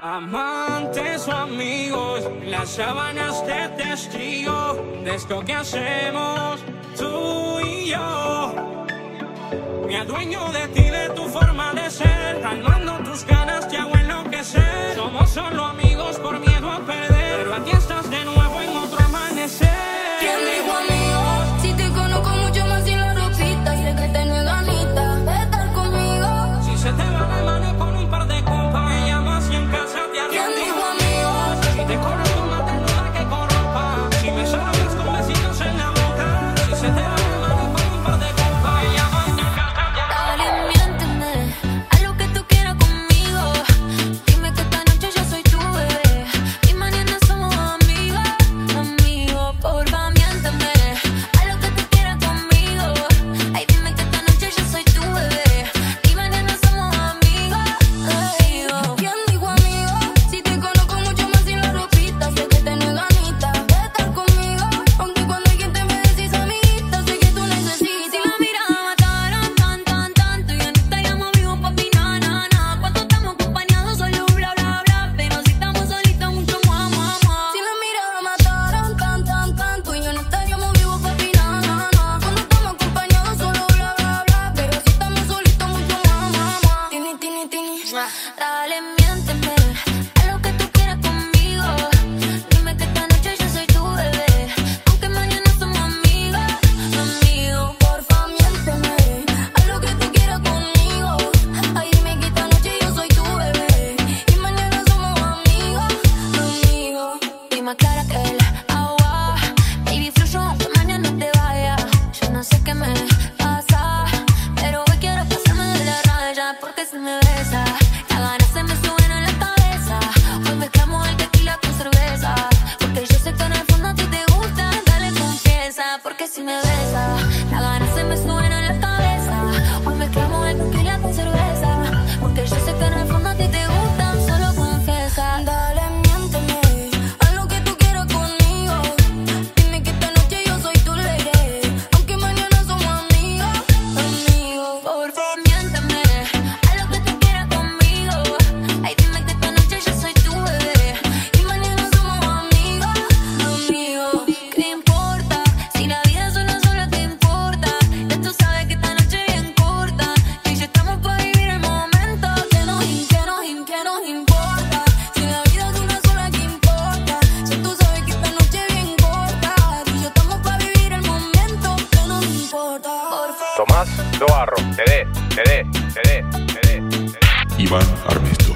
Amantes o amigos, las sábanas de testigo de esto que hacemos tú y yo. Me adueño de ti, de tu forma de ser, calmando tus ganas te hago enloquecer. Somos solo amigos. cabeza. La gana se me sube, no la Tomás Dobarro, TD, TD, TD, TD, Iván Armesto.